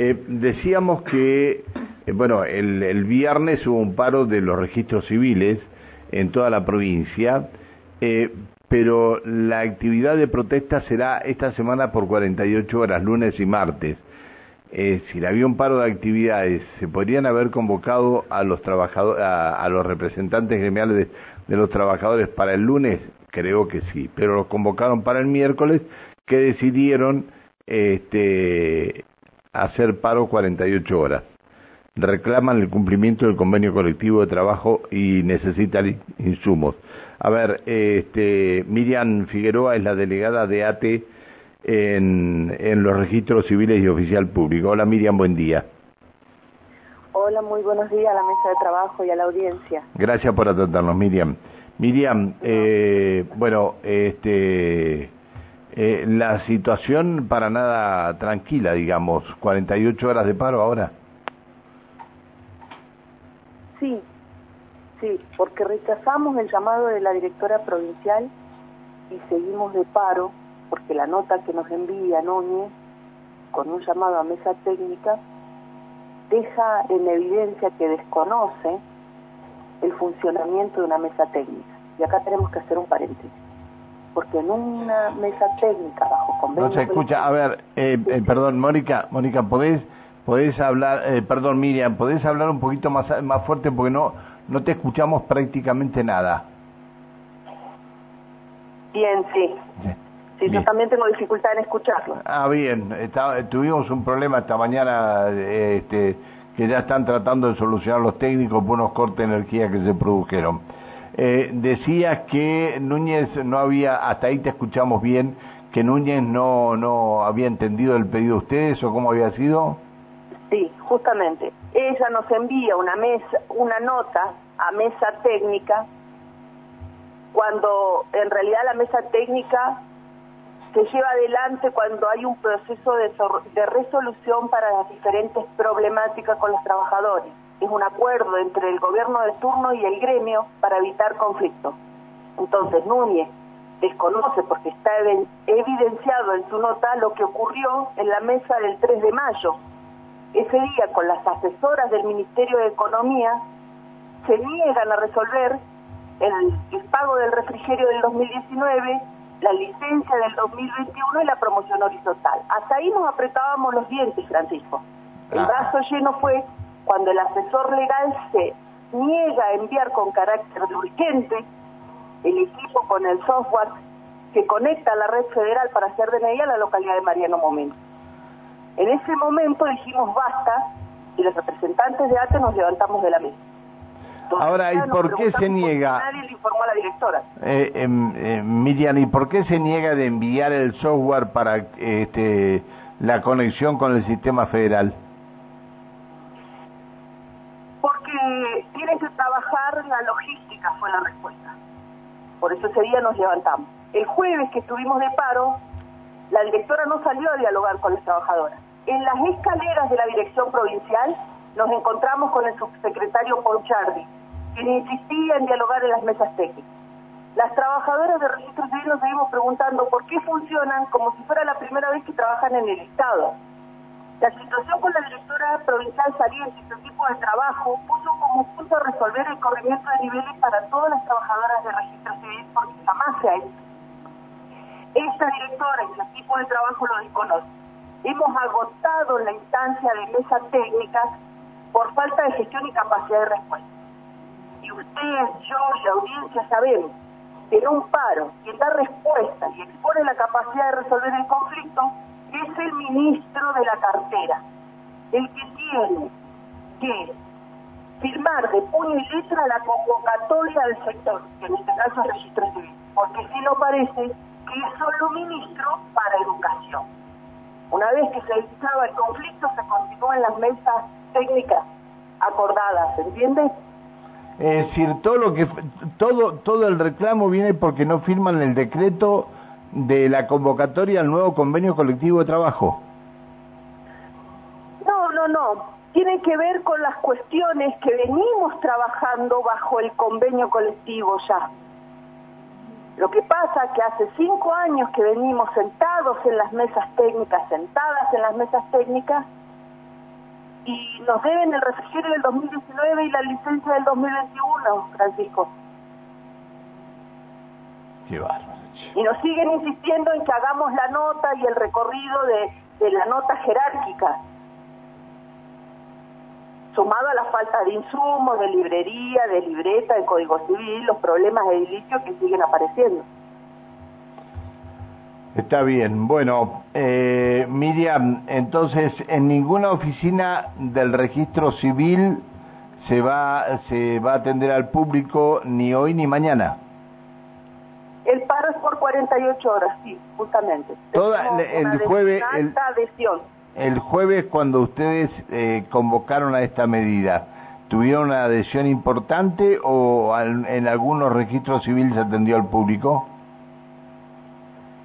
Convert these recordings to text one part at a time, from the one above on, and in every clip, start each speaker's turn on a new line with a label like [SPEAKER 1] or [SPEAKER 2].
[SPEAKER 1] Eh, decíamos que, eh, bueno, el, viernes hubo un paro de los registros civiles en toda la provincia, eh, pero la actividad de protesta será esta semana por 48 horas, lunes y martes. Eh, si había un paro de actividades, ¿se podrían haber convocado a los trabajadores, a, los representantes gremiales de, los trabajadores para el lunes? Creo que sí, pero los convocaron para el miércoles, que decidieron este, hacer paro 48 horas. Reclaman el cumplimiento del convenio colectivo de trabajo y necesitan insumos. A ver, este, Miriam Figueroa es la delegada de ATE en, en los registros civiles y oficial público. Hola Miriam, buen día.
[SPEAKER 2] Hola, muy buenos días a la mesa de trabajo y a la audiencia.
[SPEAKER 1] Gracias por atendernos, Miriam. Miriam, eh, bueno, este, eh, la situación para nada tranquila, digamos, 48 horas de paro ahora.
[SPEAKER 2] Sí, Sí, porque rechazamos el llamado de la directora provincial y seguimos de paro porque la nota que nos envía Núñez con un llamado a mesa técnica deja en evidencia que desconoce el funcionamiento de una mesa técnica. Y acá tenemos que hacer un paréntesis. Porque en una mesa técnica bajo convenio...
[SPEAKER 1] No se escucha, a ver, eh, eh, perdón, Mónica, Mónica, ¿podés, podés hablar, eh, perdón, Miriam, ¿podés hablar un poquito más, más fuerte porque no no te escuchamos prácticamente nada.
[SPEAKER 2] Bien, sí. Sí, yo también tengo dificultad en escucharlo.
[SPEAKER 1] Ah, bien. tuvimos un problema esta mañana este, que ya están tratando de solucionar los técnicos por unos cortes de energía que se produjeron. Eh, decías que Núñez no había, hasta ahí te escuchamos bien, que Núñez no, no había entendido el pedido de ustedes o cómo había sido.
[SPEAKER 2] Sí, justamente. Ella nos envía una mesa, una nota a mesa técnica, cuando en realidad la mesa técnica se lleva adelante cuando hay un proceso de, resolución para las diferentes problemáticas con los trabajadores. Es un acuerdo entre el gobierno de turno y el gremio para evitar conflictos. Entonces Núñez desconoce porque está evidenciado en su nota lo que ocurrió en la mesa del 3 de mayo, ese día con las asesoras del Ministerio de Economía se niegan a resolver el, pago del refrigerio del 2019, la licencia del 2021 y la promoción horizontal. Hasta ahí nos apretábamos los dientes, Francisco. El brazo lleno fue cuando el asesor legal se niega a enviar con carácter urgente el equipo con el software que conecta a la red federal para hacer DNI a la localidad de Mariano Momento. En ese momento dijimos basta y los representantes de ATE nos levantamos de la mesa.
[SPEAKER 1] Ahora, ¿y por qué se niega?
[SPEAKER 2] Nadie le informó a la directora.
[SPEAKER 1] Eh, em, eh, Miriam, ¿y por qué se niega de enviar el software para este, la conexión con el sistema federal?
[SPEAKER 2] Porque tiene que trabajar la logística, fue la respuesta. Por eso ese día nos levantamos. El jueves que estuvimos de paro, la directora no salió a dialogar con las trabajadoras en las escaleras de la dirección provincial nos encontramos con el subsecretario Ponchardi, quien insistía en dialogar en las mesas técnicas. Las trabajadoras de registro civil nos seguimos preguntando por qué funcionan como si fuera la primera vez que trabajan en el Estado. La situación con la directora provincial saliente y su equipo de trabajo puso como punto resolver el corrimiento de niveles para todas las trabajadoras de registro civil porque jamás se ha hecho. Esta directora y su equipo de trabajo lo desconocen hemos agotado la instancia de mesa técnica por falta de gestión y capacidad de respuesta. Y ustedes, yo y la audiencia sabemos que en un paro quien da respuesta y expone la capacidad de resolver el conflicto es el ministro de la cartera, el que tiene que firmar de puño y letra la convocatoria del sector, que en este caso es registro civil, porque si no parece que es solo ministro para educación. Una vez que se evitaba el conflicto, se continuó en las mesas técnicas acordadas, ¿entiendes?
[SPEAKER 1] Es decir, todo lo que todo todo el reclamo viene porque no firman el decreto de la convocatoria al nuevo convenio colectivo de trabajo.
[SPEAKER 2] No, no, no. Tiene que ver con las cuestiones que venimos trabajando bajo el convenio colectivo ya. Lo que pasa es que hace cinco años que venimos sentados en las mesas técnicas, sentadas en las mesas técnicas, y nos deben el refrigerio del 2019 y la licencia del 2021, Francisco.
[SPEAKER 1] Qué bárbaro.
[SPEAKER 2] Y nos siguen insistiendo en que hagamos la nota y el recorrido de, de la nota jerárquica sumado a la falta de insumos, de librería, de libreta, de código civil, los problemas edilicios que siguen apareciendo.
[SPEAKER 1] Está bien. Bueno, eh, Miriam, entonces en ninguna oficina del registro civil se va se va a atender al público ni hoy ni mañana.
[SPEAKER 2] El paro es por 48 horas, sí, justamente.
[SPEAKER 1] Toda el jueves el,
[SPEAKER 2] adhesión
[SPEAKER 1] el jueves cuando ustedes eh, convocaron a esta medida, ¿tuvieron una adhesión importante o en algunos registros civiles se atendió al público?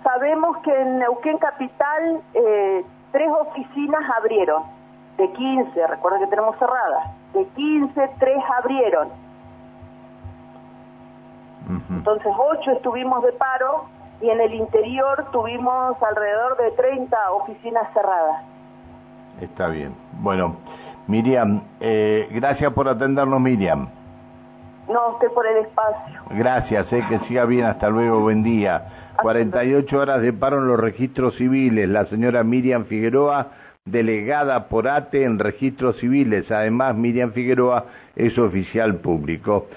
[SPEAKER 2] Sabemos que en Neuquén Capital eh, tres oficinas abrieron, de 15, recuerda que tenemos cerradas, de 15, tres abrieron. Entonces ocho estuvimos de paro y en el interior tuvimos alrededor de 30 oficinas cerradas.
[SPEAKER 1] Está bien. Bueno, Miriam, eh, gracias por atendernos, Miriam.
[SPEAKER 2] No, usted por el espacio.
[SPEAKER 1] Gracias, eh, que siga bien, hasta luego, buen día. 48 horas de paro en los registros civiles. La señora Miriam Figueroa, delegada por ATE en registros civiles. Además, Miriam Figueroa es oficial público.